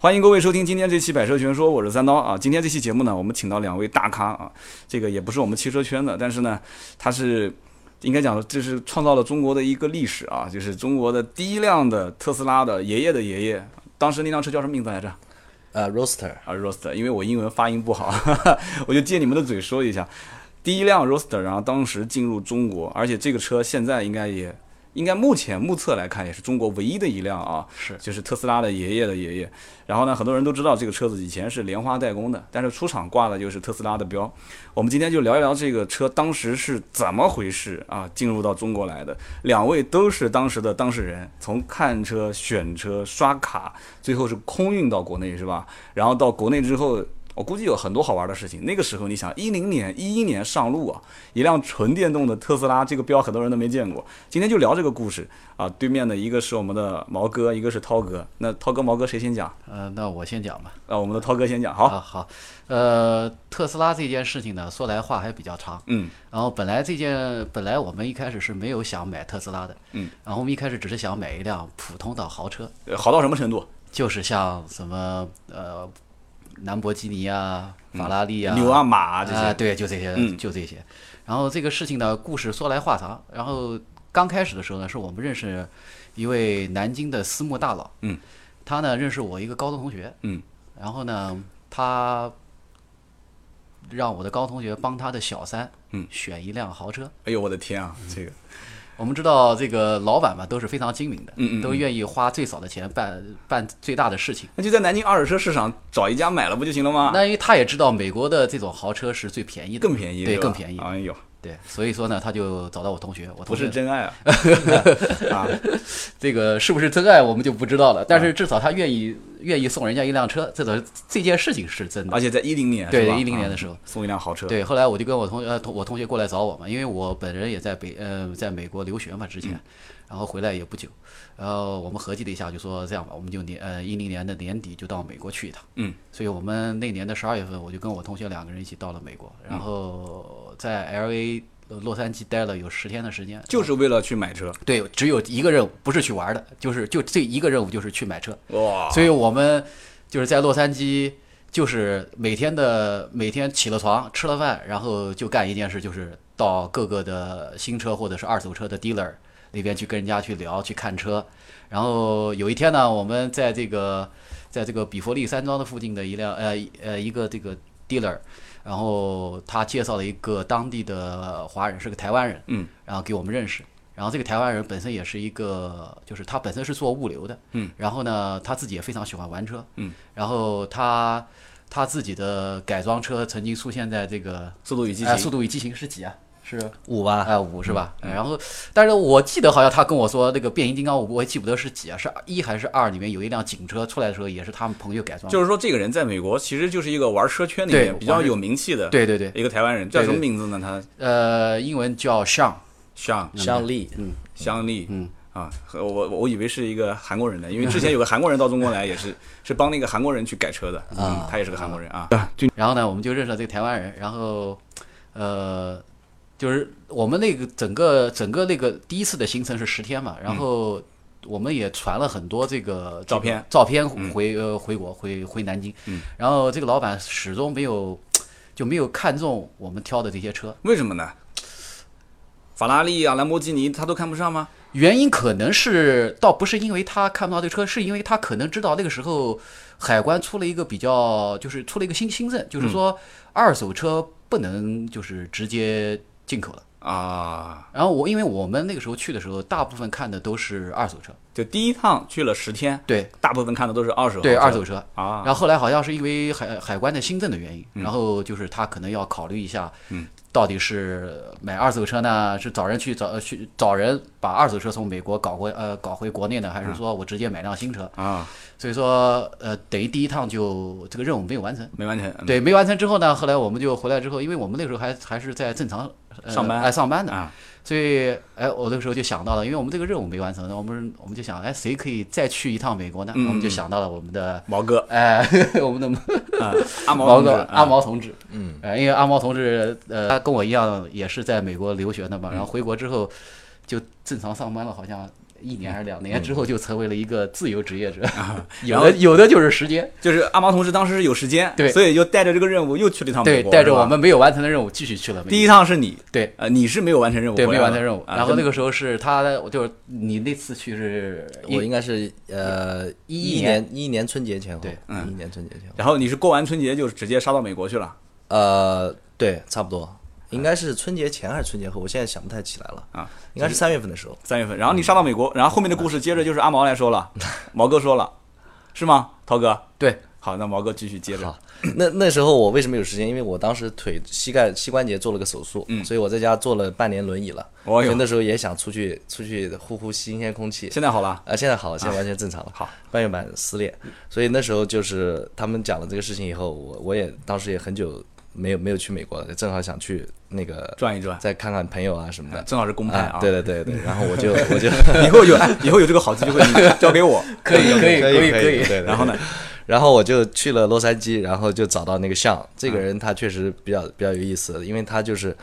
欢迎各位收听今天这期《百车全说》，我是三刀啊。今天这期节目呢，我们请到两位大咖啊，这个也不是我们汽车圈的，但是呢，他是应该讲这是创造了中国的一个历史啊，就是中国的第一辆的特斯拉的爷爷的爷爷，当时那辆车叫什么名字来着？呃，Roadster 啊，Roadster，因为我英文发音不好，我就借你们的嘴说一下，第一辆 Roadster，然后当时进入中国，而且这个车现在应该也。应该目前目测来看，也是中国唯一的一辆啊，是就是特斯拉的爷爷的爷爷。然后呢，很多人都知道这个车子以前是莲花代工的，但是出厂挂的就是特斯拉的标。我们今天就聊一聊这个车当时是怎么回事啊，进入到中国来的。两位都是当时的当事人，从看车、选车、刷卡，最后是空运到国内是吧？然后到国内之后。我估计有很多好玩的事情。那个时候，你想一零年、一一年上路啊，一辆纯电动的特斯拉，这个标很多人都没见过。今天就聊这个故事啊。对面的一个是我们的毛哥，一个是涛哥。那涛哥、毛哥谁先讲？呃，那我先讲吧。啊，我们的涛哥先讲。好，好。呃，特斯拉这件事情呢，说来话还比较长。嗯。然后本来这件，本来我们一开始是没有想买特斯拉的。嗯。然后我们一开始只是想买一辆普通的豪车。好到什么程度？就是像什么呃。兰博基尼啊，法拉利啊，牛啊马啊这些，对，就这些，就这些。然后这个事情呢，故事说来话长。然后刚开始的时候呢，是我们认识一位南京的私募大佬，嗯，他呢认识我一个高中同学，嗯，然后呢，他让我的高同学帮他的小三，嗯，选一辆豪车。哎呦，我的天啊，这个。我们知道这个老板嘛都是非常精明的，嗯嗯，都愿意花最少的钱办办最大的事情。那就在南京二手车市场找一家买了不就行了吗？那因为他也知道美国的这种豪车是最便宜的，更便宜，对，更便宜。哎呦。对，所以说呢，他就找到我同学，我同学不是真爱啊，啊，这个是不是真爱我们就不知道了。但是至少他愿意愿意送人家一辆车，这个这件事情是真的。而且在一零年，对一零年的时候送一辆豪车。对，后来我就跟我同呃同我同学过来找我嘛，因为我本人也在北呃在美国留学嘛之前，然后回来也不久，然后我们合计了一下，就说这样吧，我们就年呃一零年的年底就到美国去一趟。嗯，所以我们那年的十二月份，我就跟我同学两个人一起到了美国，然后在 L A。洛杉矶待了有十天的时间，就是为了去买车。对，只有一个任务，不是去玩的，就是就这一个任务，就是去买车。哇！所以我们就是在洛杉矶，就是每天的每天起了床，吃了饭，然后就干一件事，就是到各个的新车或者是二手车的 dealer 那边去跟人家去聊，去看车。然后有一天呢，我们在这个在这个比佛利山庄的附近的一辆呃呃一个这个 dealer。然后他介绍了一个当地的华人，是个台湾人，嗯，然后给我们认识。然后这个台湾人本身也是一个，就是他本身是做物流的，嗯，然后呢，他自己也非常喜欢玩车，嗯，然后他他自己的改装车曾经出现在这个《速度与激情》，《速度与激情》是几啊？是五吧，哎，五是吧？然后，但是我记得好像他跟我说，那个变形金刚五，我也记不得是几啊，是一还是二？里面有一辆警车出来的时候，也是他们朋友改装。就是说，这个人在美国其实就是一个玩车圈里面比较有名气的，对对对，一个台湾人，叫什么名字呢？他呃，英文叫香香香丽，嗯，香丽，嗯啊，我我以为是一个韩国人呢，因为 之前有个韩国人到中国来，也是是帮那个韩国人去改车的，嗯，他也是个韩国人啊。然后呢，我们就认识了这个台湾人，然后呃。就是我们那个整个整个那个第一次的行程是十天嘛，然后我们也传了很多这个照片照片回呃回国回回南京，然后这个老板始终没有就没有看中我们挑的这些车，为什么呢？法拉利啊、兰博基尼他都看不上吗？原因可能是倒不是因为他看不到这个车，是因为他可能知道那个时候海关出了一个比较就是出了一个新新政，就是说二手车不能就是直接。进口的。啊，然后我因为我们那个时候去的时候，大部分看的都是二手车，就第一趟去了十天，对，大部分看的都是二手，对二手车。啊。然后后来好像是因为海海关的新政的原因，然后就是他可能要考虑一下，嗯，到底是买二手车呢，是找人去找去找人把二手车从美国搞回呃搞回国内呢，还是说我直接买辆新车啊？所以说呃，等于第一趟就这个任务没有完成，没完成。对，没完成之后呢，后来我们就回来之后，因为我们那个时候还还是在正常。上班哎，上班的啊，所以哎，我那个时候就想到了，因为我们这个任务没完成，那我们我们就想，哎，谁可以再去一趟美国呢？我们就想到了我们的毛哥，哎，我们的 阿毛哥，阿毛同志，嗯，哎，因为阿毛同志，呃，他跟我一样也是在美国留学的嘛，然后回国之后就正常上班了，好像一年还是两年之后就成为了一个自由职业者，然有的有的就是时间，就是阿毛同事当时是有时间，对。所以就带着这个任务又去了一趟美，国，带着我们没有完成的任务继续去了。第一趟是你，对。呃，你是没有完成任务对没完成任务，然后那个时候是他，就是你那次去是我应该是呃一一年年一一年春节前后，对。一年春节前后，然后你是过完春节就直接杀到美国去了？呃，对，差不多，应该是春节前还是春节后，我现在想不太起来了，啊，应该是三月份的时候。三月份，然后你上到美国，然后后面的故事接着就是阿毛来说了，毛哥说了，是吗？涛哥，对，好，那毛哥继续接着好，那那时候我为什么有时间？因为我当时腿膝盖膝关节做了个手术，嗯所以我在家坐了半年轮椅了。哦哟所以那时候也想出去出去呼呼新鲜空气。现在好了，啊，现在好了，现在完全正常了。好，半月板撕裂，所以那时候就是他们讲了这个事情以后，我我也当时也很久没有没有去美国了，正好想去那个转一转，再看看朋友啊什么的。正好是公派啊，对对对对，然后我就 我就以后有哎以后有这个好机会，你交给我，可以可以可以可以然后呢，然后我就去了洛杉矶，然后就找到那个像这个人，他确实比较比较有意思，因为他就是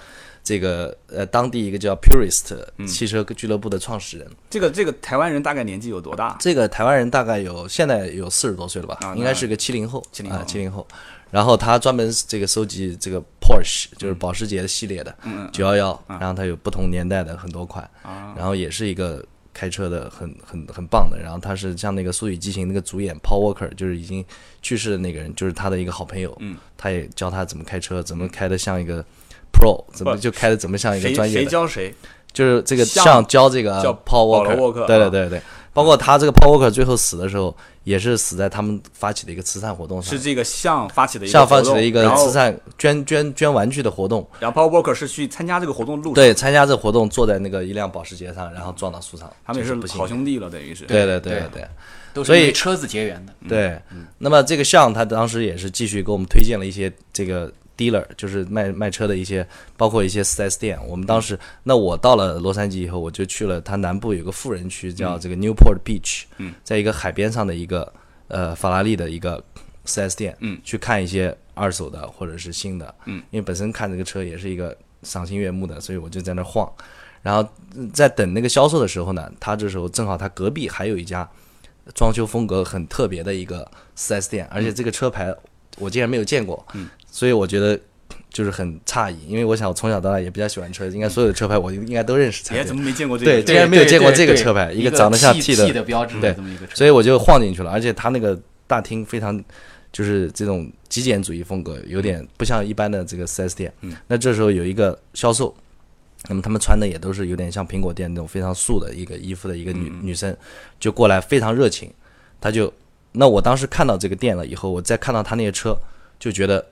这个呃当地一个叫 Purist 汽车俱乐部的创始人。这个这个台湾人大概年纪有多大？这个台湾人大概有现在有四十多岁了吧，啊应该是个七零后，七零后。啊七零后。然后他专门这个收集这个 Porsche，就是保时捷系列的九幺幺，然后他有不同年代的很多款，然后也是一个开车的很很很棒的。然后他是像那个《速度与激情》那个主演 Paul Walker，就是已经去世的那个人，就是他的一个好朋友，嗯，他也教他怎么开车，怎么开的像一个 Pro，怎么就开的怎么像一个谁谁专业的，教谁？就是这个像像教这个叫 Paul Walker，对对对对，包括他这个 Paul Walker 最后死的时候，也是死在他们发起的一个慈善活动上是，这个像发起的一个像发起的一个慈善捐捐捐玩具的活动，然后 Paul Walker 是去参加这个活动的路上，对，参加这个活动坐在那个一辆保时捷上，然后撞到树上，他们是好兄弟了，等于是。对对对对对都是所以因为车子结缘的。对。那么这个像他当时也是继续给我们推荐了一些这个 dealer，就是卖卖车的一些，包括一些 4S 店。我们当时，那我到了洛杉矶以后，我就去了它南部有个富人区，叫这个 Newport Beach，嗯，在一个海边上的一个呃法拉利的一个 4S 店，嗯，去看一些二手的或者是新的，嗯，因为本身看这个车也是一个赏心悦目的，所以我就在那晃。然后嗯在等那个销售的时候呢，他这时候正好他隔壁还有一家装修风格很特别的一个 4S 店，而且这个车牌我竟然没有见过，嗯，所以我觉得就是很诧异，因为我想我从小到大也比较喜欢车，应该所有的车牌我应该都认识才哎，对怎么没见过这对？竟然没有见过这个车牌，一个长得像 T 的的标志对这么一个车，所以我就晃进去了，而且他那个大厅非常就是这种极简主义风格，有点不像一般的这个 4S 店。嗯，那这时候有一个销售，那么他们穿的也都是有点像苹果店那种非常素的一个衣服的一个女、女生，就过来非常热情，她就那我当时看到这个店了以后，我再看到他那些车，就觉得。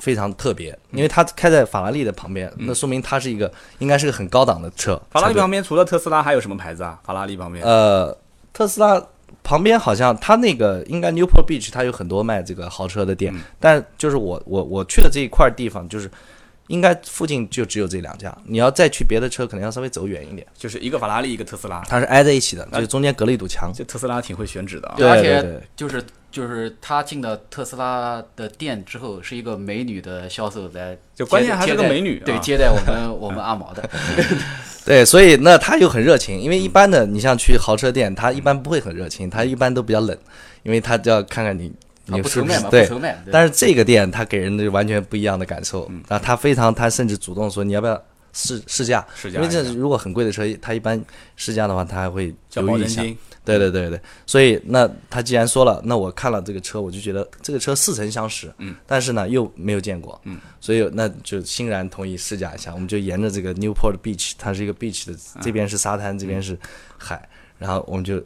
非常特别，因为他开在法拉利的旁边，那说明他是一个应该是个很高档的车。法拉利旁边除了特斯拉还有什么牌子啊？法拉利旁边呃，特斯拉旁边好像他那个应该 Newport Beach 它有很多卖这个豪车的店，嗯但就是我我我去的这一块地方就是。应该附近就只有这两家，你要再去别的车，可能要稍微走远一点。就是一个法拉利，一个特斯拉。它是挨在一起的，就是中间隔了一堵墙。这特斯拉挺会选址的啊。对而且就是就是他进了特斯拉的店之后，是一个美女的销售来接，就关键还是个美女啊对，接待我们我们阿毛的，对，所以那他又很热情，因为一般的你像去豪车店，他一般不会很热情，他一般都比较冷，因为他就要看看你啊你不愁卖嘛，对。但是这个店它给人的完全不一样的感受，嗯。然后他非常，他甚至主动说你要不要试试驾，因为试驾因为这如果很贵的车，他一般试驾的话，他还会交犹豫一下。对对对对，所以那他既然说了，那我看了这个车，我就觉得这个车似曾相识，嗯，但是呢又没有见过，嗯，所以那就欣然同意试驾一下，我们就沿着这个 Newport Beach，它是一个 beach 的，这边是沙滩，这边是海，然后我们就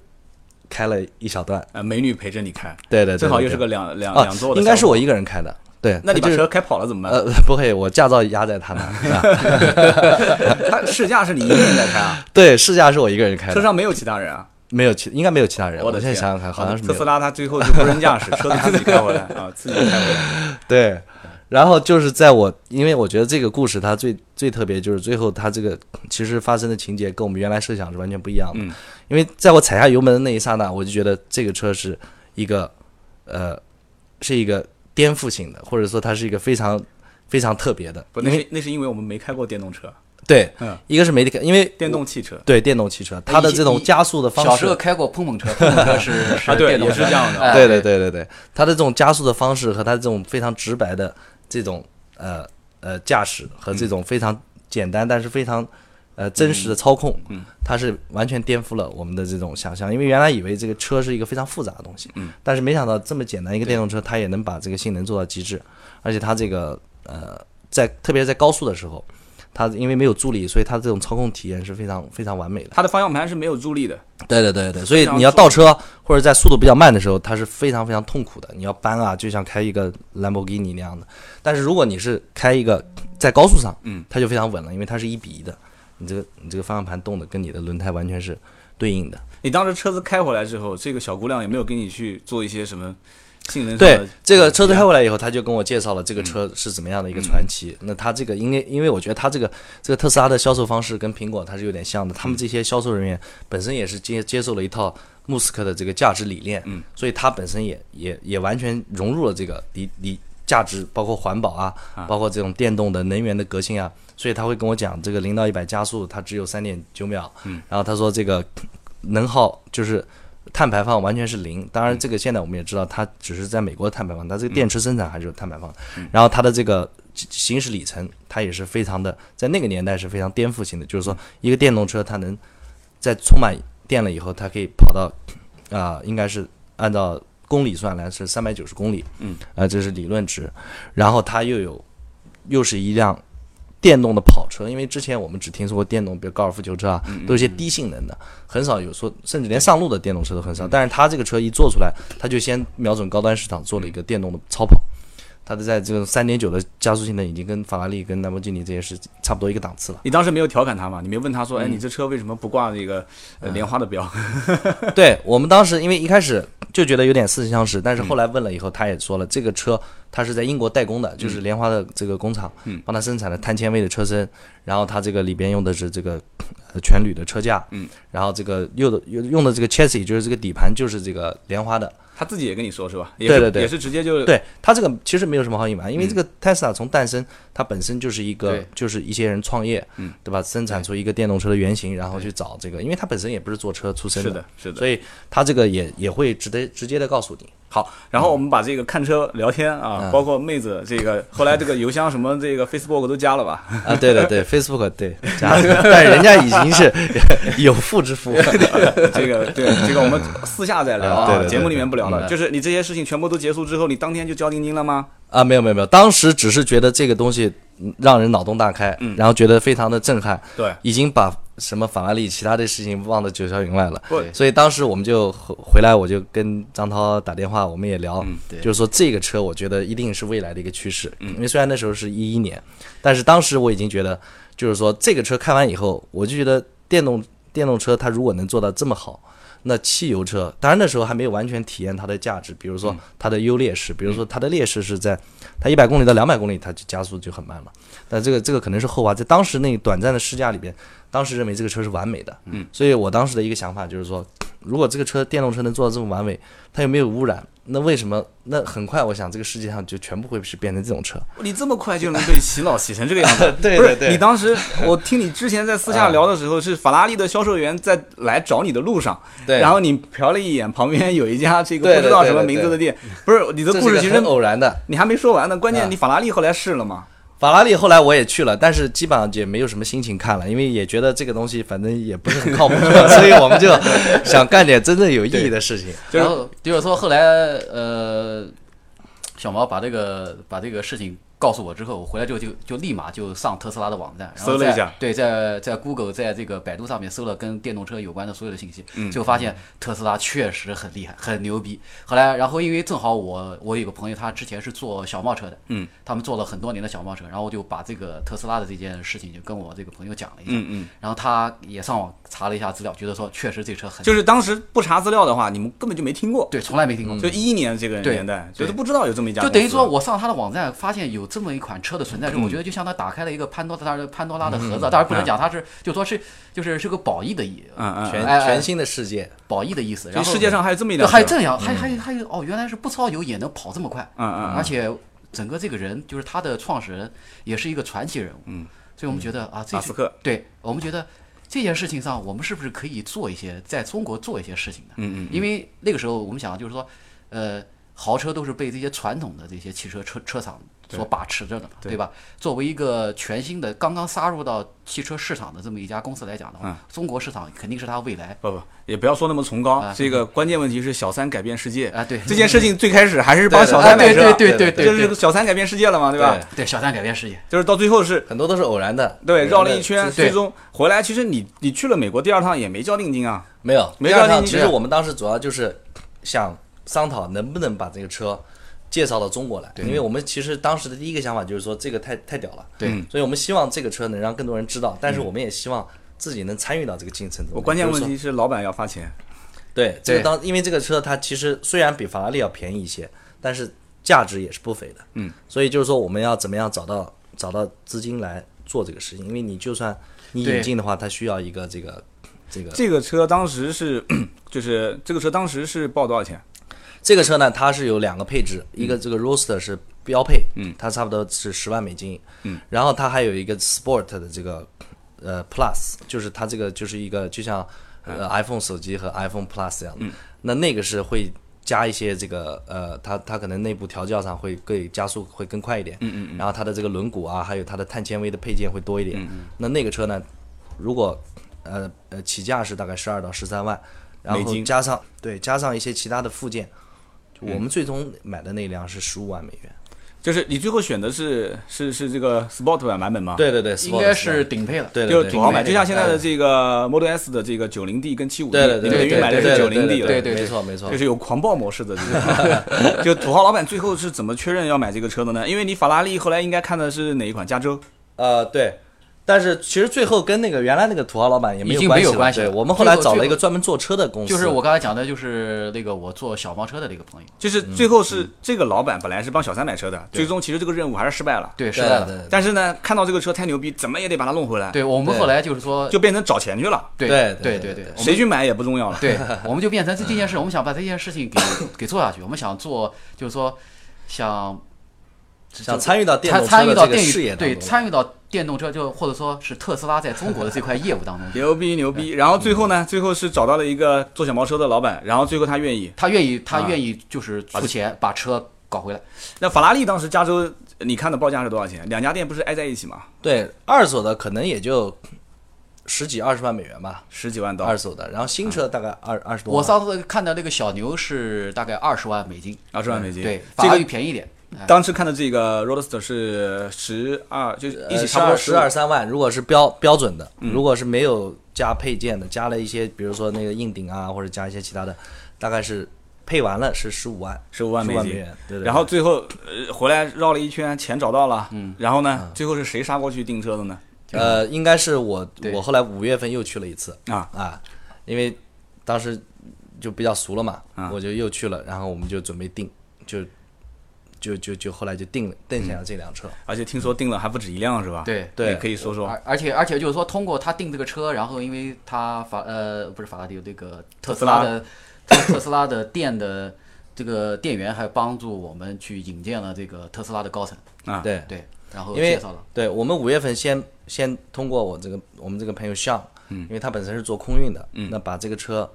开了一小段，呃，美女陪着你开，对对对，正好又是个两两啊两座的，应该是我。一个人开的，对，那你把车开跑了怎么办？呃 不会，我驾照压在他那 他试驾是你一个人在开啊？对，试驾是我一个人开的，车上没有其他人啊？没有其应该没有其他人，我我的天！现在想想看，好像是特斯。拉，它最后就无人驾驶，车子自己开回来啊，自己开回来。对，然后就是在我，因为我觉得这个故事它最最特别，就是最后它这个其实发生的情节跟我们原来设想是完全不一样的。嗯。因为在我踩下油门的那一刹那，我就觉得这个车是一个呃是一个颠覆性的，或者说它是一个非常非常特别的。不，那是那是因为我们没开过电动车。对嗯，一个是没开，因为电动汽车。对电动汽车，它的这种加速的方式，小时候开过碰碰车，碰碰车是 是啊对电动车也是这样的。哎对对。对对对，它的这种加速的方式和它这种非常直白的这种呃呃驾驶和这种非常简单但是非常呃真实的操控，嗯，它是完全颠覆了我们的这种想象。因为原来以为这个车是一个非常复杂的东西，嗯，但是没想到这么简单一个电动车，它也能把这个性能做到极致，而且它这个呃在特别是在高速的时候。它因为没有助力，所以它这种操控体验是非常非常完美的。它的方向盘是没有助力的，对对对对，所以你要倒车或者在速度比较慢的时候，它是非常非常痛苦的。你要搬啊，就像开一个兰博基尼那样的。但是如果你是开一个在高速上，嗯，它就非常稳了，因为它是一比一的，你这个你这个方向盘动的跟你的轮胎完全是对应的。你当时车子开回来之后，这个小姑娘有没有跟你去做一些什么性能对？这个车子开回来以后，他就跟我介绍了这个车是怎么样的一个传奇。那他这个，因为因为我觉得他这个这个特斯拉的销售方式跟苹果它是有点像的，他们这些销售人员本身也是接接受了一套穆斯克的这个价值理念，嗯，所以他本身也也也完全融入了这个理理价值，包括环保啊，包括这种电动的能源的革新啊，所以他会跟我讲这个零到一百加速它只有三点九秒，嗯，然后他说这个能耗就是。碳排放完全是零，当然这个现在我们也知道，它只是在美国的碳排放，它这个电池生产还是有碳排放。然后它的这个行驶里程，它也是非常的，在那个年代是非常颠覆性的，就是说一个电动车它能在充满电了以后，它可以跑到啊、应该是按照公里算来是三百九十公里，嗯，啊、这是理论值，然后它又有又是一辆电动的跑车，因为之前我们只听说过电动，比如高尔夫球车啊，都是些低性能的，很少有说，甚至连上路的电动车都很少。但是它这个车一做出来，它就先瞄准高端市场做了一个电动的超跑，它的在这种三点九的加速性能已经跟法拉利、跟兰博基尼这些是差不多一个档次了。你当时没有调侃他吗？你没问他嗯说，哎，你这车为什么不挂那个呃莲花的标？对我们当时因为一开始就觉得有点似曾相识，但是后来问了以后，他也说了，这个车它是在英国代工的，就是莲花的这个工厂嗯帮他生产的碳纤维的车身，然后它这个里边用的是这个呃全铝的车架，嗯，然后这个用的用用的这个 chassis 就是这个底盘就是这个莲花的，他自己也跟你说是吧？也是对对对也是直接就对他这个其实没有什么好隐瞒，因为嗯这个 Tesla 从诞生，它本身就是一个就是一些人创业，嗯，对吧？生产出一个电动车的原型，然后去找这个，因为他本身也不是做车出身是的，是的。所以他这个也也会直接直接的告诉你，好，然后我们把这个看车聊天啊，嗯。包括妹子这个，后来这个邮箱什么这个 Facebook 都加了吧？啊，对的对，Facebook 对，加了。但是人家已经是 有妇之夫，这个对这个我们私下再聊啊，啊对对对节目里面不聊了。嗯。就是你这些事情全部都结束之后，你当天就交定金了吗？啊，没有没有没有，当时只是觉得这个东西嗯让人脑洞大开，嗯。然后觉得非常的震撼，对，已经把什么法拉利其他的事情忘得九霄云外了。不所以当时我们就回回来，我就跟张涛打电话，我们也聊，嗯就是说这个车我觉得一定是未来的一个趋势。因为虽然那时候是一一年，但是当时我已经觉得，就是说这个车开完以后，我就觉得电动电动车它如果能做到这么好。那汽油车，当然那时候还没有完全体验它的价值，比如说它的优劣势，比如说它的劣势是在它一百公里到两百公里，它就加速就很慢了。但这个这个可能是后话，在当时那短暂的试驾里边，当时认为这个车是完美的，嗯，所以我当时的一个想法就是说，如果这个车电动车能做到这么完美，它又没有污染，那为什么？那很快，我想这个世界上就全部会是变成这种车。你这么快就能被洗脑洗成 这个样子？对不是对对你当时我听你之前在私下聊的时候，是法拉利的销售员在来找你的路上，对然后你瞟了一眼，旁边有一家这个不知道什么名字的店，不是你的故事其实偶然的。你还没说完呢，关键啊你法拉利后来试了吗？法拉利后来我也去了，但是基本上也没有什么心情看了，因为也觉得这个东西反正也不是很靠谱，所以我们就想干点真正有意义的事情。然 后就是说后来呃，小毛把这个把这个事情告诉我之后，我回来之后就就立马就上特斯拉的网站，然后在搜了一下。对，在在 Google 在这个百度上面搜了跟电动车有关的所有的信息，嗯。就发现特斯拉确实很厉害，很牛逼。后来，然后因为正好我我有个朋友，他之前是做小贸车的，嗯，他们做了很多年的小贸车，然后我就把这个特斯拉的这件事情就跟我这个朋友讲了一下，嗯嗯，然后他也上网查了一下资料，觉得说确实这车很就是当时不查资料的话，你们根本就没听过。对，从来没听过。就一一年这个年代，对就是不知道有这么一家，就等于说，我上他的网站发现有这么一款车的存在我觉得就像他打开了一个潘多拉的潘多拉的盒子，当然不能讲它是，就说是就是是个褒义的意，全全新的世界，褒义的意思。然后世界上还有这么一对辆车，还有这样，还还还有哦，原来是不超油也能跑这么快，嗯嗯嗯，而且整个这个人就是他的创始人也是一个传奇人物。嗯，所以我们觉得啊，马斯克，对我们觉得这件事情上，我们是不是可以做一些在中国做一些事情呢？嗯嗯，因为那个时候我们想就是说，呃，豪车都是被这些传统的这些汽车车车厂所把持着的嘛，对。对吧？作为一个全新的刚刚杀入到汽车市场的这么一家公司来讲的话，嗯。中国市场肯定是它未来不不，也不要说那么崇高。啊这个关键问题是小三改变世界。啊对。这件事情最开始还是帮小三买车，啊对对对对就是这个小三改变世界了嘛，对吧？对小三改变世界，就是到最后是很多都是偶然的，对绕了一圈，最终回来。其实你你去了美国第二趟也没交定金啊，没有，没第二趟让你这样其实我们当时主要就是想商讨能不能把这个车介绍到中国来，因为我们其实当时的第一个想法就是说这个太太屌了，对。嗯。所以我们希望这个车能让更多人知道，但是我们也希望自己能参与到这个进程中。我关键问题是老板要发钱，对。这个当因为这个车它其实虽然比法拉利要便宜一些，但是价值也是不菲的，嗯，所以就是说我们要怎么样找到找到资金来做这个事情，因为你就算你引进的话，它需要一个这个这个。这个车当时是 就是这个车当时是报多少钱？这个车呢，它是有两个配置，一个这个 Roadster 是标配，嗯，它差不多是十万美金，嗯，然后它还有一个 Sport 的这个呃 Plus，就是它这个就是一个就像呃 iPhone 手机和 iPhone Plus 一样的，那那个是会加一些这个呃，它它可能内部调教上会更加速会更快一点，嗯嗯，然后它的这个轮毂啊，还有它的碳纤维的配件会多一点，嗯那那个车呢，如果呃呃起价是大概十二到十三万，然后加上对加上一些其他的附件。我们最终买的那辆是十五万美元。就是你最后选的是是是这个 Sport 版版本吗？，对对对，应该是顶配了。对对对，就是土豪版，就像现在的嗯这个 Model S 的这个九零 D 跟七五 D，对对对，你等于买的是九零 D 了，对对对没错没错就。是有狂暴模式的这个。就土豪老板最后是怎么确认要买这个车的呢？因为你法拉利后来应该看的是哪一款？加州。呃，对。但是其实最后跟那个原来那个土豪老板也没有关系了。没有关系对我们后来找了一个专门做车的公司，就是我刚才讲的，就是那个我做小黄车的那个朋友，就是最后是这个老板本来是帮小三买车的，最终其实这个任务还是失败了。对，失败了。但是呢，看到这个车太牛逼，怎么也得把它弄回来，对我们后来就是说，就变成找钱去了。对对对对对对谁去买也不重要了。对，我们就变成这这件事，我们想把这件事情给给做下去。我们想做，就是说想想参与到电参动车的这个参与到电对事业对。参与到电动车，就或者说是特斯拉在中国的这块业务当中，牛逼牛逼！然后最后呢，最后是找到了一个做小毛车的老板，然后最后他愿意。他愿意他啊愿意就是出钱把车搞回来。那法拉利当时加州，你看的报价是多少钱？两家店不是挨在一起吗？对，二手的可能也就十几二十万美元吧，十几万到，二手的，然后新车大概二二十多万。我上次看到那个小牛是大概二十万美金，二十万美金。对，法拉这个利便宜一点。哎。当时看的这个 Roadster 是十二，就是一起差不多二十二三万，如果是标标准的，嗯。如果是没有加配件的，加了一些，比如说那个硬顶啊，或者加一些其他的，大概是配完了是十五万，十五万美元。对对对。然后最后呃回来绕了一圈，钱找到了，嗯，然后呢，最后是谁杀过去订车的呢？呃，应该是我我后来五月份又去了一次啊。啊，因为当时就比较熟了嘛，啊。我就又去了，然后我们就准备订，就就就就后来就定了定下了这辆车。而且听说定了还不止一辆是吧？对对可以说说。而而且而且就是说，通过他定这个车，然后因为他法呃不是法拉利那个特斯拉的特特斯拉的店的这个店员还帮助我们去引荐了这个特斯拉的高层，啊，对，对，然后因为介绍了，对我们五月份先先通过我这个我们这个朋友向，嗯，因为他本身是做空运的，嗯，那把这个车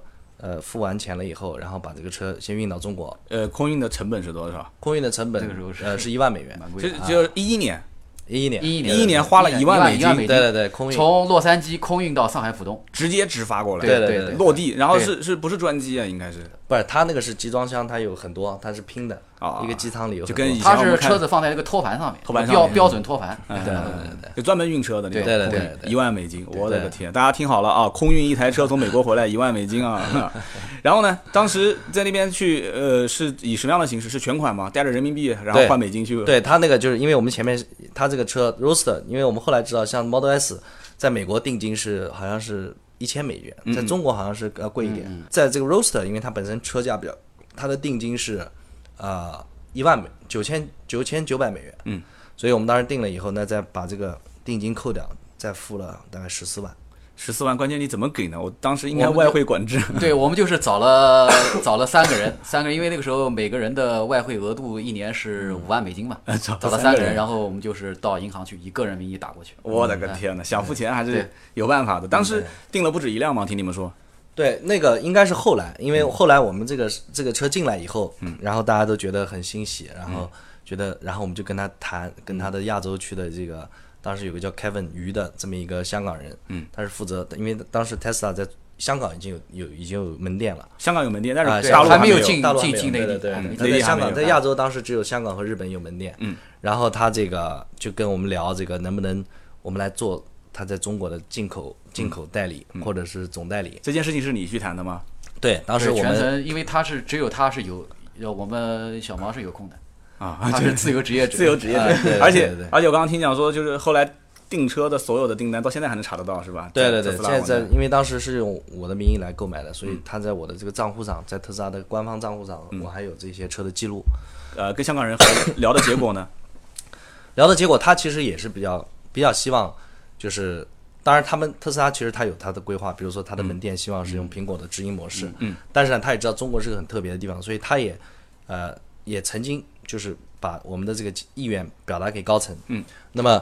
呃付完钱了以后，然后把这个车先运到中国，呃，空运的成本是多少？空运的成本这个时候是呃是一万美元，就蛮贵的。就一一年，一一年一一一一年花了一一万美金。对对对，空运。从洛杉矶空运到上海浦东，直接直发过来，对对对对对。落地，然后是是不是专机啊？应该是？不是它那个是集装箱，它有很多，它是拼的啊一个机舱里有就跟以前它是车子放在那个托盘上面，托盘上面标标准托盘，嗯对对对对就专门运车的那种，对对对对对一万美金，我的个天！大家听好了啊，空运一台车从美国回来一万美金啊！然后呢，当时在那边去，呃，是以什么样的形式？是全款吗？带着人民币，然后换美金去？对他那个就是因为我们前面他这个车 Roadster，因为我们后来知道像 Model S 在美国定金是好像是一千美元，在中国好像是要贵一点。在这个 Roadster，因为它本身车价比较，它的定金是呃一万美九千九千九百美元。嗯，所以我们当时定了以后呢，再把这个定金扣掉，再付了大概十四万。十四万，关键你怎么给呢？我当时应该外汇管制，对我们就是找了找了三个人，三个人，因为那个时候每个人的外汇额度一年是五万美金嘛，嗯找了三个人三个人，然后我们就是到银行去以个人名义打过去。我的个天呐，想付钱还是有办法的。当时订了不止一辆嘛？听你们说，对，那个应该是后来，因为后来我们这个这个车进来以后，然后大家都觉得很欣喜，然后觉得，然后我们就跟他谈，跟他的亚洲区的这个，当时有个叫 Kevin 于的这么一个香港人，嗯，他是负责，因为当时 Tesla 在香港已经有有已经有门店了。香港有门店，但啊是大陆还没有有进进大陆对对对嗯他在香港，在亚洲当时只有香港和日本有门店。嗯，然后他这个就跟我们聊这个能不能我们来做他在中国的进口进口代理或者是总代理。这件事情是你去谈的吗？对，当时全我们程因为他是只有他是有，呃我们小毛是有空的，啊，他是自由职业者，自由职业者而且而且我刚刚听讲说，就是后来订车的所有的订单到现在还能查得到，是吧？对对对，现在因为当时是用我的名义来购买的，所以他在我的这个账户上，在特斯拉的官方账户上，我还有这些车的记录。呃跟香港人 聊的结果呢，聊的结果，他其实也是比较比较希望，就是当然他们特斯拉其实他有他的规划，比如说他的门店希望是用苹果的直营模式，嗯，但是呢，他也知道中国是个很特别的地方，所以他也呃也曾经就是把我们的这个意愿表达给高层，嗯，那么。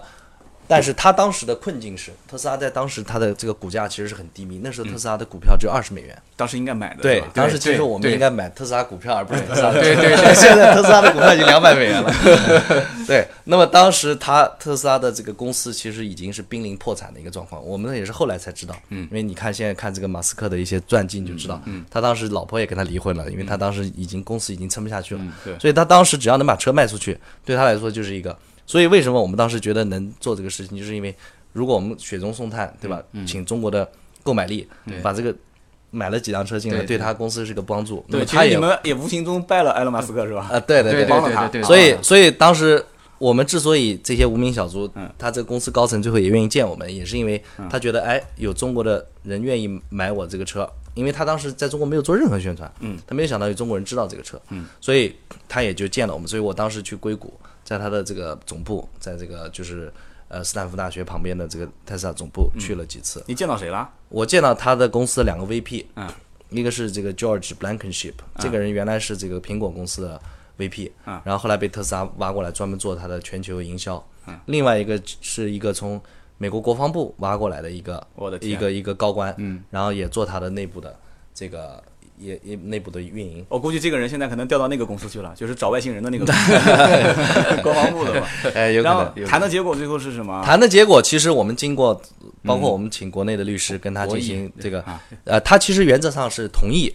但是他当时的困境是，特斯拉在当时它的这个股价其实是很低迷，那时候特斯拉的股票只有二十美元。当时应该买的，对当时其实我们应该买特斯拉股票，而不是 特斯拉对对对，现在特斯拉的股票已经两百美元了。对，那么当时他特斯拉的这个公司其实已经是濒临破产的一个状况，我们也是后来才知道。嗯，因为你看现在看这个马斯克的一些传记，你就知道，嗯，他当时老婆也跟他离婚了，因为他当时已经公司已经撑不下去了。对所以他当时只要能把车卖出去，对他来说就是一个。所以为什么我们当时觉得能做这个事情，就是因为如果我们雪中送炭，对吧？请中国的购买力把这个买了几辆车进来，对对。他公司是个帮助。那对，么他也你们也无形中拜了埃隆马斯克是吧？啊，对对对对帮了他所以所以当时我们之所以这些无名小卒嗯，他这个公司高层最后也愿意见我们，也是因为他觉得哎，有中国的人愿意买我这个车，因为他当时在中国没有做任何宣传，嗯，他没有想到有中国人知道这个车，嗯，所以他也就见了我们，所以我当时去硅谷，在他的这个总部，在这个就是呃斯坦福大学旁边的这个特斯拉总部去了几次，你见到谁了？我见到他的公司的两个 VP，嗯，一个是这个 George Blankenship，、这个人原来是这个苹果公司的 VP，嗯。然后后来被特斯拉挖过来，专门做他的全球营销。嗯。另外一个是一个从美国国防部挖过来的一个我的一个一个高官，嗯，然后也做他的内部的这个也也内部的运营。我估计这个人现在可能调到那个公司去了，就是找外星人的那个公司 国防部的嘛。哎，有然后谈的结果最后是什么？谈的结果，其实我们经过，包括我们请国内的律师跟他进行这个啊，呃，他其实原则上是同意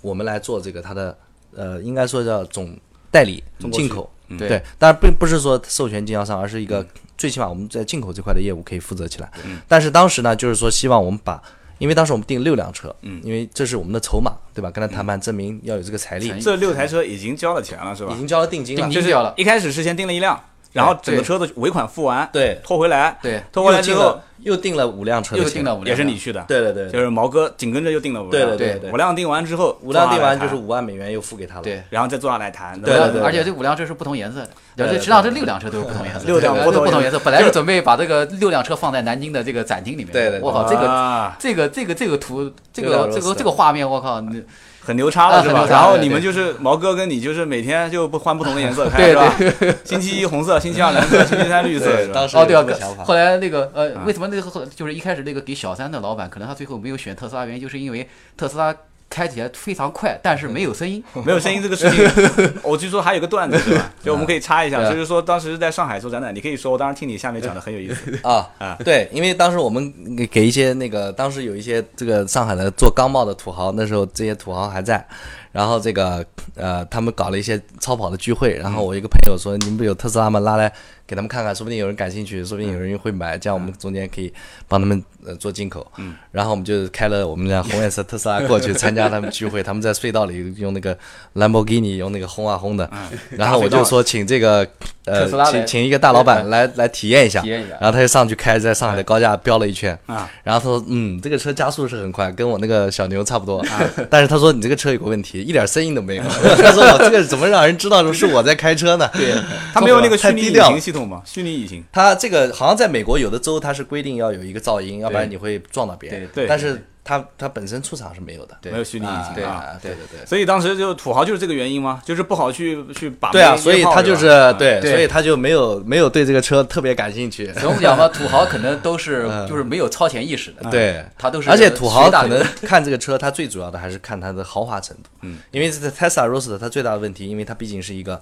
我们来做这个他的，呃，应该说叫总代理进口，嗯对对，当然并不是说授权经销商，而是一个最起码我们在进口这块的业务可以负责起来。但是当时呢，就是说希望我们把，因为当时我们订六辆车，嗯。因为这是我们的筹码，对吧？跟他谈判证明要有这个财力，这六台车已经交了钱了是吧？已？经交了定金了。定，就是金交了。一开始是先订了一辆，然后整个车子尾款付完，对，拖回来，对，拖回来之后又订了五辆车，又订了五辆，也是你去的，对对对，就是毛哥紧跟着又订了五辆，对对对对五辆订完之后，五辆订完就是五万美元又付给他了，对。然后再坐下来谈，对对对而且这五辆车是不同颜色的，对对实际上这六辆车都是不同颜色，六辆对不同颜色不同颜色。本来是准备把这个六辆车放在南京的这个展厅里面，对对对我靠，这个啊这个这个这个图，这个这个这个画面，我靠，你很牛叉了是吧？然后对对你们就是毛哥跟你就是每天就不换不同的颜色 开是吧？星期一红色，星期二蓝色，星期三绿色，是吧当？时哦对啊。后来那个呃啊，为什么那个后就是一开始那个给小三的老板，可能他最后没有选特斯拉，原因就是因为特斯拉开起来非常快，但是没有声音。没有声音这个事情，我据说还有个段子是吧？就我们可以插一下，就是说当时在上海做展览，你可以说，我当时听你下面讲的很有意思。啊啊对，因为当时我们给给一些那个，当时有一些这个上海的做钢贸的土豪，那时候这些土豪还在，然后这个呃，他们搞了一些超跑的聚会，然后我一个朋友说，你们不有特斯拉吗？拉来给他们看看，说不定有人感兴趣，说不定有人会买，这样我们中间可以帮他们呃做进口。嗯，然后我们就开了我们家红颜色 特斯拉过去参加他们聚会，他们在隧道里用那个兰博基尼用那个轰啊轰的，然后我就说请这个呃请请一个大老板来来体验一下。然后他就上去开，在上海的高架飙了一圈，啊，然后他说，嗯，这个车加速是很快，跟我那个小牛差不多，但是他说你这个车有个问题，一点声音都没有。他说我这个怎么让人知道是我在开车呢？对，他没有那个虚拟调。系统嘛？虚拟引擎，它这个好像在美国有的州它是规定要有一个噪音，要不然你会撞到别人。对对但是它它本身出厂是没有的。没有虚拟引啊擎啊。啊，对对对。所以当时就土豪就是这个原因吗？就是不好去去把对啊，所以他就是对，所以他就没有没有对这个车特别感兴趣。所以我们讲嘛，土豪可能都是就是没有超前意识的，嗯对，他都是而且土豪可能看这个车，他最主要的还是看它的豪华程度。嗯，因为这个 Tesla Roadster 它最大的问题，因为它毕竟是一个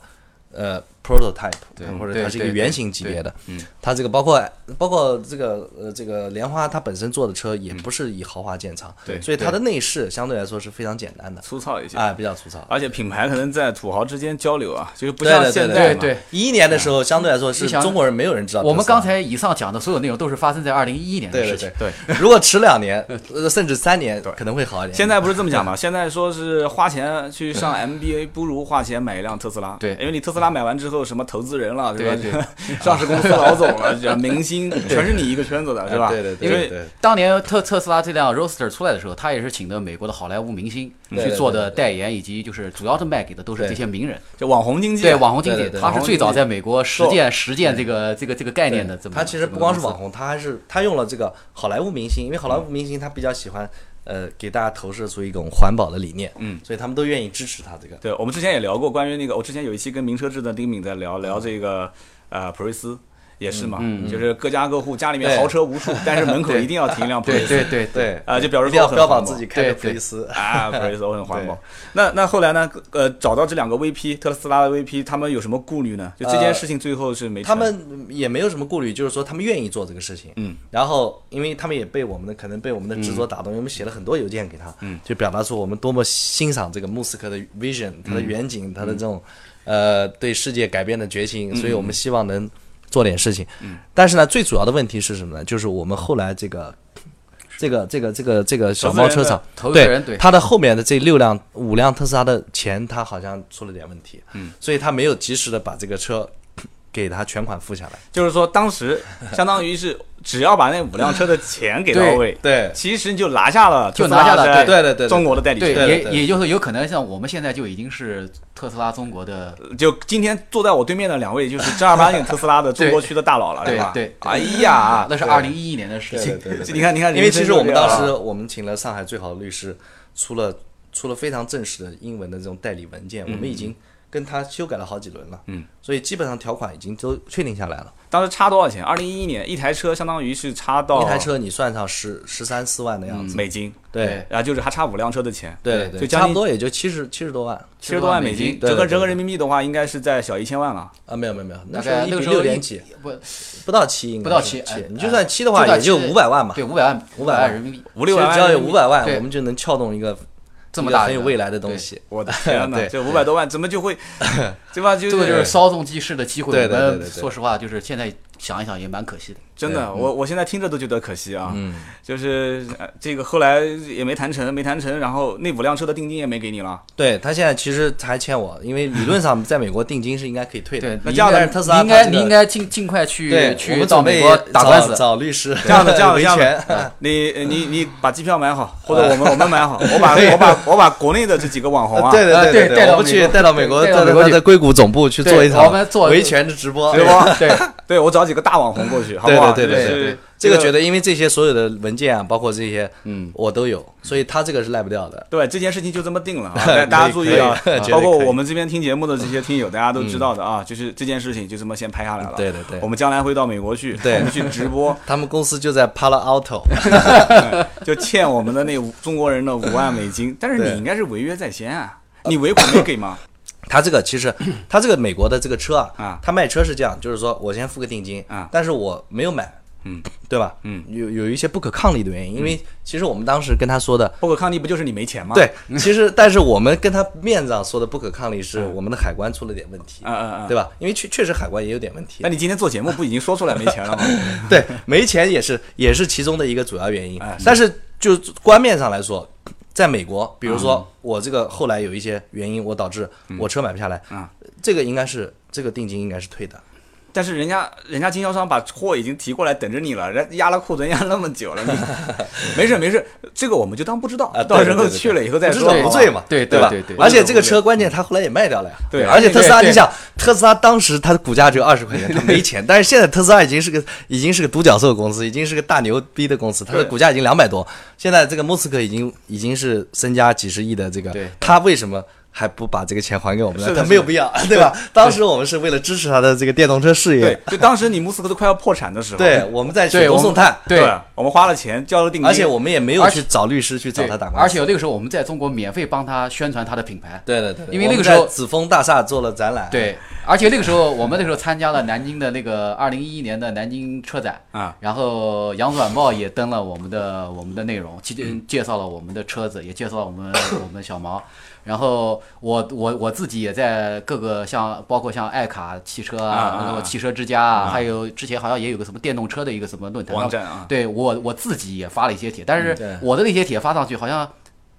呃 prototype，或者它是一个原型级别的。嗯，它这个包括包括这个呃这个莲花，它本身做的车也不是以豪华见长，对所以它的内饰相对来说是非常简单的，粗糙一些，啊，比较粗糙。而且品牌可能在土豪之间交流啊，就是不像现在嘛对对。一一年的时候，相对来说是中国人没有人知道。我们刚才以上讲的所有内容都是发生在二零一一年的对对事情对。如果迟两年，呃甚至三年，可能会好一点。现在不是这么讲嘛？现在说是花钱去上 MBA，不如花钱买一辆特斯拉。对因为你特斯拉买完之后，什么投资人了，吧？对对。上市公司老总了，这明星，全是你一个圈子的，是吧？哎对对对因为对。对。当年特特斯拉这辆 Roadster 出来的时候，他也是请的美国的好莱坞明星去做的代言，以及就是主要的卖给的都是这些名人，就网红经济啊，对网红经济他是最早在美国实践实践这个这个这个概念的这么。他其实不光是网红，他还是他用了这个好莱坞明星，因为好莱坞明星他比较喜欢呃给大家投射出一种环保的理念，嗯，所以他们都愿意支持他这个。对，我们之前也聊过关于那个，我之前有一期跟名车志的丁敏在聊聊这个呃普锐斯。也是嘛，嗯就是各家各户家里面豪车无数，但是门口一定要停一辆普锐斯。对对对对啊，就表示一定要标榜自己开的普利斯。啊，普锐斯我很 环保。那那后来呢？呃，找到这两个 VP，特斯拉的 VP，他们有什么顾虑呢？就这件事情最后是没成。他们也没有什么顾虑，就是说他们愿意做这个事情。嗯，然后因为他们也被我们的可能被我们的执着打动，我们写了很多邮件给他，嗯，就表达出我们多么欣赏这个穆斯克的 vision，他的远景，他的这种呃对世界改变的决心，所以我们希望能做点事情。嗯，但是呢，最主要的问题是什么呢？就是我们后来这个。这个这个这个这个小猫车厂，对它的后面的这六辆五辆特斯拉的钱，它好像出了点问题，嗯，所以他没有及时的把这个车给他全款付下来。就是说，当时相当于是只要把那五辆车的钱给到位，对其实你就拿下了就拿下了在对对对对中国的代理对，权。也也就是有可能像我们现在就已经是特斯拉中国的就今天坐在我对面的两位，就是正儿八经特斯拉的中国区的大佬了，对吧？对对。哎呀，那是对。二零一一年的事情。对你看，你看，因为其实我们当时我们请了上海最好的律师，出了出了非常正式的英文的这种代理文件，我们已经跟他修改了好几轮了，嗯，所以基本上条款已经都确定下来了。当时差多少钱？二零一一年一台车相当于是差到一台车你算上十十三四万的样子，美金，对。然后就是还差五辆车的钱，对对，就差不多也就七十七十多万。七十多万美金，对对对折合折合人民币的话，应该是在小一千万了。啊，没有没有没有，那大时候一比六点几，不不到七，应该不到七你就算七的话也就五百万嘛，对五百万500百万万。人民币。五六万，只要有五百万，我们就能撬动一个这么大很有未来的东西。我的 天哪，这五百多万怎么就会，对吧？就这个就是稍纵即逝的机会。我们对对对对说实话，就是现在想一想也蛮可惜的。真的，我我现在听着都觉得可惜啊。嗯，就是呃这个后来也没谈成，没谈成，然后那五辆车的定金也没给你了。对他现在其实还欠我，因为理论上在美国定金是应该可以退的。对，那这样的你应该特斯拉你应该你应该尽尽快去对，去们准备到美国打官司。找律师，这样的，这样的，维这样你你你把机票买好，或者我们我们买好，我把我把我把国内的这几个网红啊，对对啊对对我们去带到美国，对带到美国去在在硅谷总部去做一场我们做维权的直播，直播，对，对我找几个大网红过去，好不好？对对对这个觉得，因为这些所有的文件啊，包括这些，嗯，我都有，所以他这个是赖不掉的。对这件事情就这么定了啊！大大家注意啊包括我们这边听节目的这些听友，大家都知道的啊，就是这件事情就这么先拍下来了。对对对我们将来会到美国去，我们去直播，他们公司就在 Palo Alto，就欠我们的那中国人的五万美金，但是你应该是违约在先啊，你尾款没给吗？他这个其实，他这个美国的这个车啊，啊他卖车是这样，就是说我先付个定金啊但是我没有买，嗯，对吧？嗯，有有一些不可抗力的原因，因为其实我们当时跟他说的，不可抗力不就是你没钱吗？，对，其实但是我们跟他面子上说的不可抗力是我们的海关出了点问题，对吧？因为确确实海关也有点问题那，你今天做节目不已经说出来没钱了吗？对，没钱也是也是其中的一个主要原因。但是就官面上来说，在美国，比如嗯说我这个后来有一些原因，我导致我车买不下来啊，这个应该是这个定金应该是退的。但是人家人家经销商把货已经提过来等着你了，人家压了库存压那么久了，你 没事没事，这个我们就当不知道啊，到时候去了以后再说，好吧者不罪嘛，对对吧？对对而且这个车关键他后来也卖掉了呀，对而且特斯拉，你想特斯拉当时它的股价只有二十块钱，它没钱，但是现在特斯拉已经是个已经是个独角兽公司，已经是个大牛逼的公司，它的股价已经两百多，现在这个莫斯科已经已经是身家几十亿的这个对，他为什么？还不把这个钱还给我们呢？是的他没有必要，对吧？当时我们是为了支持他的这个电动车事业对，，就当时你莫斯科都快要破产的时候，对，我们在雪中送炭，对我们花了钱交了定金，而且我们也没有去找律师去找他打官司，而且那个时候我们在中国免费帮他宣传他的品牌。对对对，因为那个时候在紫峰大厦做了展览，对，而且那个时候我们那时候参加了南京的那个二零一一年的南京车展啊，然后扬子晚报也登了我们的我们的内容，介介绍了我们的车子，也介绍了我们我们小毛。然后我我我自己也在各个像包括像爱卡汽车啊然后汽车之家啊，还有之前好像也有个什么电动车的一个什么论坛网站啊。对我我自己也发了一些帖，但是我的那些帖发上去好像。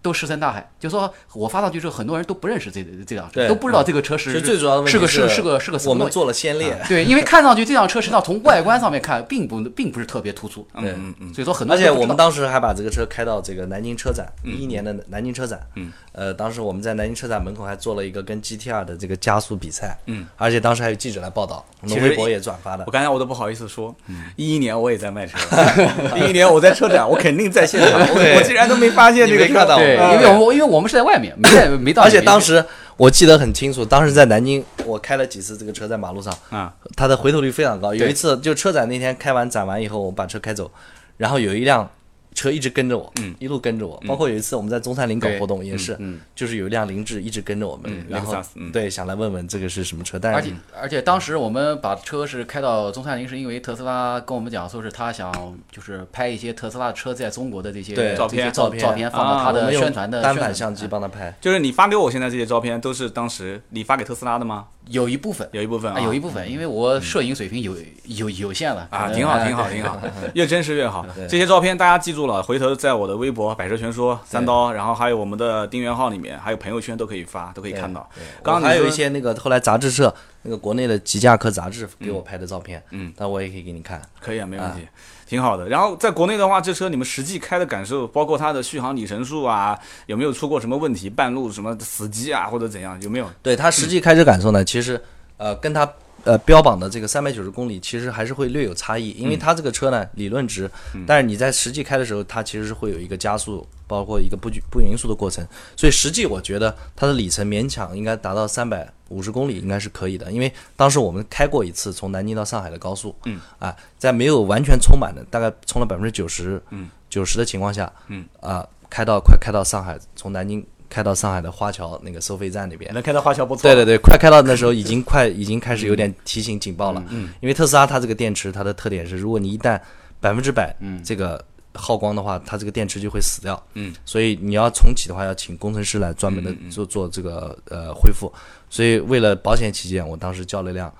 都石沉大海，就说我发上去之后，很多人都不认识这这辆车，对都不知道这个车是其实最主要的问题是个是是是个是个什么我们做了先烈，对，因为看上去这辆车实际上从外观上面看，并不并不是特别突出，嗯嗯嗯所以说很多而且我们当时还把这个车开到这个南京车展，一一年的南京车展，嗯，呃，当时我们在南京车展门口还做了一个跟 GTR 的这个加速比赛，嗯，而且当时还有记者来报道，其实微博也转发的。我，刚才我都不好意思说，一一年我也在卖车，一一年我在车展，我肯定在现场，我我竟然都没发现这个看到车对，啊因为我们因为我们是在外面，没在没到而且当时我记得很清楚，当时在南京我开了几次这个车在马路上，啊，它的回头率非常高。有一次就车展那天开完展完以后，我把车开走，然后有一辆车一直跟着我，嗯一路跟着我。包括有一次我们在中山陵搞活动也是，嗯就是有一辆凌志一直跟着我们，嗯然后对想来问问这个是什么车，但是而且而且当时我们把车是开到中山陵，是因为特斯拉跟我们讲说是他想就是拍一些特斯拉车在中国的这些照片照照片照片放到啊他的宣传的单反相机帮他拍。就是你发给我现在这些照片，都是当时你发给特斯拉的吗？有一部分有一部分啊，有一部分，因为我摄影水平有有有限了。啊，挺好，哎挺好，挺好，越真实越好。这些照片大家记住了，回头在我的微博“百车全说”三刀，然后还有我们的订阅号里面，还有朋友圈都可以发，都可以看到。刚刚还有一些那个后来杂志社那个国内的吉驾科杂志给我拍的照片，嗯，那我也可以给你看。可以啊，没问题，挺好的。然后在国内的话，这车你们实际开的感受，包括它的续航里程数啊，有没有出过什么问题？半路什么死机啊，或者怎样？有没有？对它实际开车感受呢，其实呃跟它呃标榜的这个三百九十公里其实还是会略有差异，因为它这个车呢理论值，但是你在实际开的时候，它其实是会有一个加速，包括一个不不匀速的过程，所以实际我觉得它的里程勉强应该达到三百五十公里应该是可以的，因为当时我们开过一次从南京到上海的高速，嗯。啊，在没有完全充满的，大概充了百分之九十，嗯，九十的情况下，嗯。啊，开到快开到上海，从南京开到上海的花桥那个收费站那边。能开到花桥不错。对对对，快开到那时候已经快已经开始有点提醒警报了。嗯，因为特斯拉它这个电池它的特点是，如果你一旦百分之百这个耗光的话，它这个电池就会死掉。嗯，所以你要重启的话，要请工程师来专门的做做这个呃恢复。所以为了保险起见，我当时叫了辆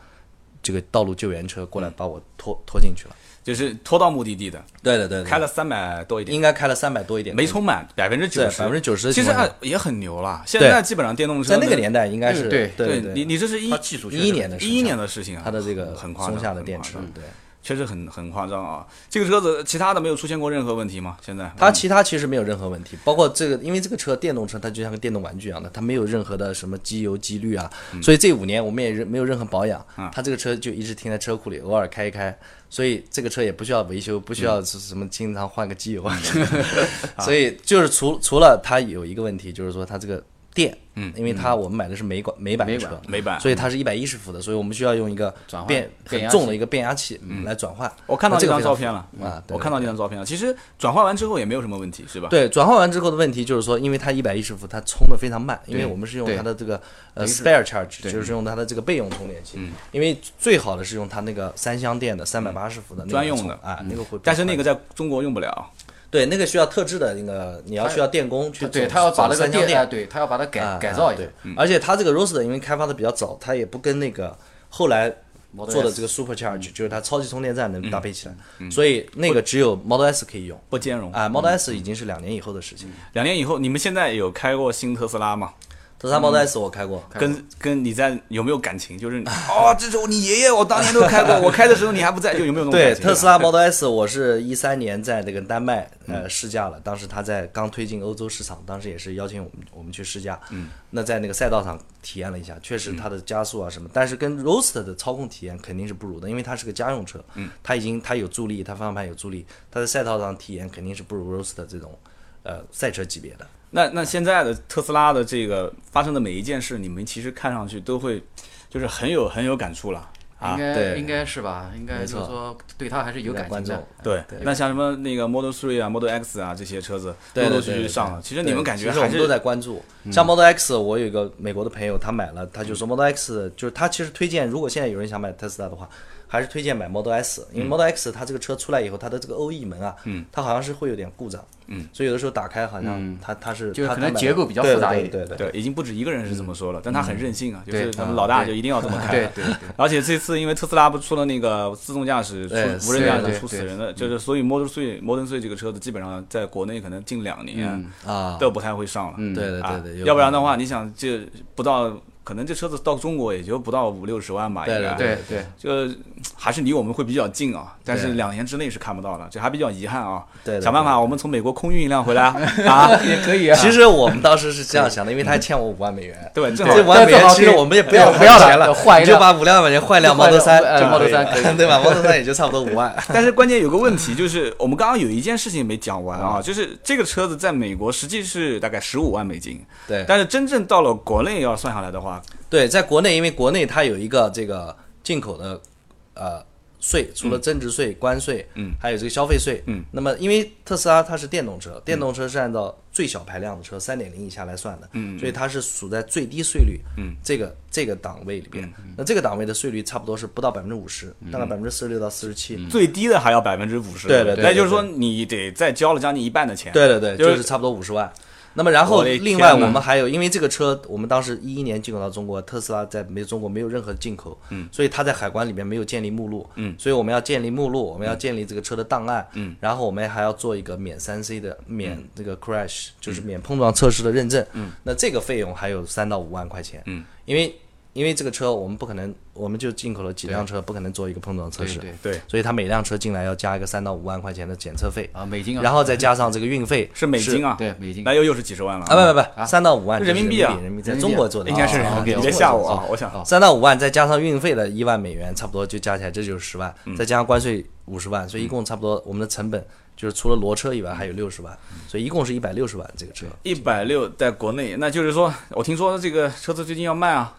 这个道路救援车过来把我拖拖进去了。就是拖到目的地的，对的对开了三百多一点，应该开了三百多一点，没充满百分之九十，百分之九十其实情况下啊也很牛了。现在基本上电动车在那个年代应该是对对你你这是一技术一一年的事情一一年的事情啊，它的这个很夸张松下的电池对。确实很很夸张啊。这个车子其他的没有出现过任何问题吗？现在？它其他其实没有任何问题，包括这个，因为这个车电动车它就像个电动玩具一样的，它没有任何的什么机油机滤啊，所以这五年我们也是没有任何保养，它这个车就一直停在车库里，偶尔开一开，所以这个车也不需要维修，不需要是什么经常换个机油啊，所以就是除除了它有一个问题，就是说它这个电，嗯因为它我们买的是美管美版的车美版，所以它是一百一十伏的，所以我们需要用一个变很重的一个变压器来转换。我看到这张照片了啊对我看到这张照片了。其实转换完之后也没有什么问题，是吧？对，转换完之后的问题就是说，因为它一百一十伏，它充的非常慢，因为我们是用它的这个呃 spare charge，就是用它的这个备用充电器。嗯因为最好的是用它那个三相电的三百八十伏的专用的啊，那个会。但是那个在中国用不了。对那个需要特制的那个，你要需要电工去对他要把那个电，哎对他要把它改啊改造一下对。，而且它这个 Roadster 因为开发的比较早，它也不跟那个后来做的这个 Supercharge，就是它超级充电站能搭配起来，嗯所以那个只有 Model S 可以用。不兼容啊，Model S 已经是两年以后的事情。两年以后，你们现在有开过新特斯拉吗？特斯拉 Model S 我开过，跟跟你在有没有感情？就是 哦，这是你爷爷，我当年都开过，我开的时候你还不在，就有没有那种对感情？特斯拉 Model S，我是一三年在那个丹麦呃试驾了，当时他在刚推进欧洲市场，当时也是邀请我们我们去试驾。嗯，那在那个赛道上体验了一下，确实它的加速啊什么，但是跟 Roadster 的操控体验肯定是不如的，因为它是个家用车。嗯，它已经它有助力，它方向盘有助力，它在赛道上体验肯定是不如 Roadster 这种呃赛车级别的。那那现在的特斯拉的这个发生的每一件事，你们其实看上去都会就是很有很有感触了啊应。该对应该是吧？应该就是说对他还是有感情的。对，对那像什么那个 Model Three 啊、Model X 啊这些车子，对陆陆续续上了。其实你们感觉还是都在关注。像 Model X，我有一个美国的朋友，他买了，他就说 Model X 就是他其实推荐，如果现在有人想买特斯拉的话，还是推荐买 Model S，因为 Model X 它这个车出来以后，它的这个 OE 门啊，嗯，它好像是会有点故障，嗯，所以有的时候打开好像它它是就是可能结构比较复杂一点。对对对。对，已经不止一个人是这么说了，但他很任性啊，就是他们老大就一定要这么开。对 而且这次因为特斯拉不出了那个自动驾驶出无人驾驶出死人的，就是所以 Model 3 Model 3这个车子基本上在国内可能近两年都不太会上了。嗯。对对啊对要不然的话，你想这不到，可能这车子到中国也就不到五六十万吧，应对该。对对，就还是离我们会比较近啊，但是两年之内是看不到了，这还比较遗憾啊。对对想办法，我们从美国空运一辆回来 啊。也可以啊。其实我们当时是这样想的，因为他还欠我五万美元。对，正好这五万美元其实我们也不要不要钱了，换一就把五万美元换一辆换 Model 三呃就 Model 三可以对吧？Model 三也就差不多五万。但是关键有个问题，就是我们刚刚有一件事情没讲完啊，就是这个车子在美国实际是大概十五万美金，对但是真正到了国内要算下来的话，对，在国内，因为国内它有一个这个进口的呃税，除了增值税、关税，嗯，还有这个消费税，嗯，那么因为特斯拉它是电动车，电动车是按照最小排量的车三点零以下来算的，嗯所以它是属在最低税率，嗯，这个这个档位里边，那这个档位的税率差不多是不到百分之五十，大概百分之四十六到四十七，最低的还要百分之五十，对对对那就是说你得再交了将近一半的钱，对对对，就是就是差不多五十万。那么然后另外我们还有，因为这个车我们当时一一年进口到中国，特斯拉在没中国没有任何进口，嗯，所以它在海关里面没有建立目录，嗯，所以我们要建立目录，我们要建立这个车的档案，嗯，然后我们还要做一个免三 C 的免这个 crash，就是免碰撞测试的认证，嗯，那这个费用还有三到五万块钱，嗯，因为因为这个车我们不可能，我们就进口了几辆车，不可能做一个碰撞测试，对对对，所以它每辆车进来要加一个三到五万块钱的检测费，啊，美金啊，然后再加上这个运费。是美金啊，对美金。那又又是几十万了啊，不不不，三到五万人民币啊。人民币在中国做的，应该是人民币别吓我啊，我想。哦三到五万，再加上运费的一万美元，差不多就加起来这就是十万，再加上关税五十万，所以一共差不多我们的成本就是除了裸车以外还有六十万，所以一共是一百六十万这个车。一百六在国内，那就是说我听说这个车子最近要卖啊，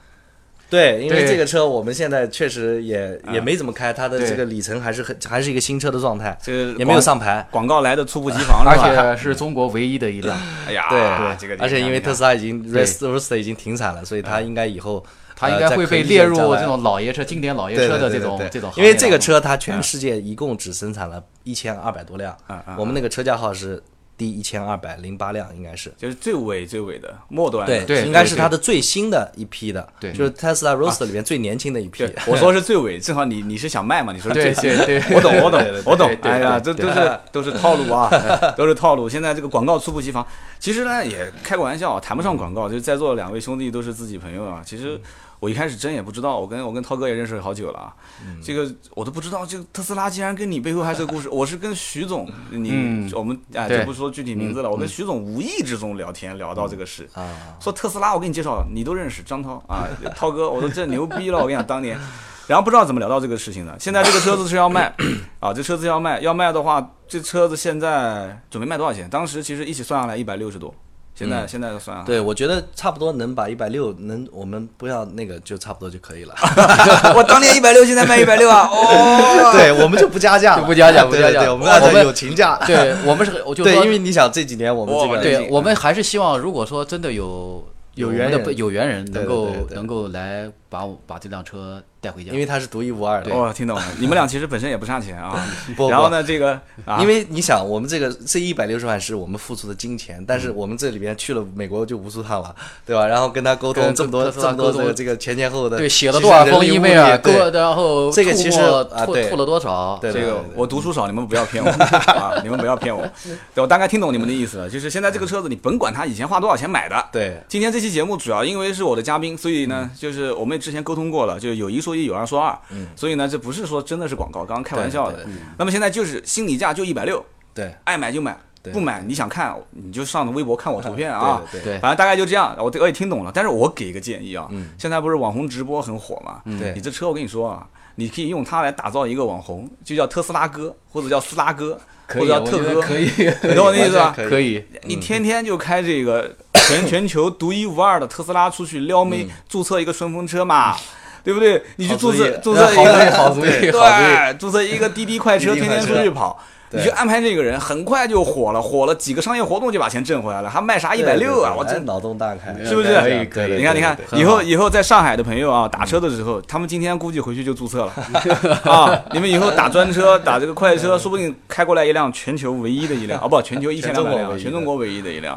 对，因为这个车我们现在确实也也没怎么开，它的这个里程还是很还是一个新车的状态，这个也没有上牌。广告来的猝不及防，而？且是中国唯一的一辆，哎呀，对这个而且因为特斯拉已经 Roadster 已经停产了，所以它应该以后它应该会被列入这种老爷车、经典老爷车的这种这种因为这个车它全世界一共只生产了一千二百多辆我们那个车架号是第一千二百零八辆，应该是。就是最尾最尾的末端的对，对应该是对它的最新的一批的，对就是 Tesla Roadster 里面最年轻的一批对。，我说是最尾，正好你你是想卖嘛？你说对最对对 我懂我懂我懂哎呀，这都是都是套路啊，都是套路。现在这个广告猝不及防，其实呢也开个玩笑，谈不上广告，就是在座的两位兄弟都是自己朋友啊。其实我一开始真也不知道，我跟我跟涛哥也认识好久了啊，这个我都不知道，这个特斯拉竟然跟你背后还是个故事。我是跟徐总，你嗯我们啊就不说具体名字了，我跟徐总无意之中聊天聊到这个事。啊，说特斯拉，我给你介绍，你都认识张涛啊，涛哥，我说这牛逼了，我跟你讲，当年，然后不知道怎么聊到这个事情的。现在这个车子是要卖啊，这车子要卖，要卖的话，这车子现在准备卖多少钱？当时其实一起算下来一百六十多，现在、现在就算了，对，我觉得差不多能把一百六能，我们不要那个就差不多就可以了。我当年一百六，现在卖一百六啊，哦，对，我们就不加价，就不加价不加价对对对，我们我们按照友情价。对我们是，我就对，因为你想这几年我们这个嗯对我们还是希望，如果说真的有有缘的有缘人能够对对能够来把我把这辆车带回家因。为它是独一无二的。哦，听懂了。你们俩其实本身也不差钱啊。不不然后呢，这个啊，因为你想，我们这个这一百六十万是我们付出的金钱，但嗯是我们这里边去了美国就无数趟了，对吧？然后跟他沟通跟这么多这么多的这个这个前前后后的，对，写了多少封 email，对然后这个其实啊对吐吐了多少？对这个我读书少，你们不要骗我 啊！你们不要骗我。对，我大概听懂你们的意思了。就是现在这个车子，你甭管他以前花多少钱买的，对今天这期节目主要因为是我的嘉宾，所以呢，就是我们之前沟通过了，就是有一说一，有二说二。嗯所以呢，这不是说真的是广告，刚刚开玩笑的。那么现在就是心理价就一百六，对爱买就买，不买你想看你就上微博看我图片啊。对对反正大概就这样，我我也听懂了。但是我给一个建议啊，嗯现在不是网红直播很火嘛？对你这车我跟你说啊，你可以用它来打造一个网红，就叫特斯拉哥，或者叫斯拉哥，或可以，我者叫特哥，可以，你懂我的意思吧？可以可以。你天天就开这个全全球独一无二的特斯拉出去撩妹，注册一个顺风车嘛，对不对？你去注册注册一好主意，个，好主意，好主意。对，注册一个滴滴快车，天天出去跑。你对去安排这个人，很快就火了，火了几个商业活动就把钱挣回来了，还卖啥一百六啊！我真哎脑洞大开，是不是对可以可以对对你看，你看以后以后在上海的朋友啊，打车的时候，他们今天估计回去就注册了 啊。你们以后打专车、打这个快车，说不定开过来一辆全球唯一的一辆，哦不，全球一千两百辆，全中国唯一的一辆。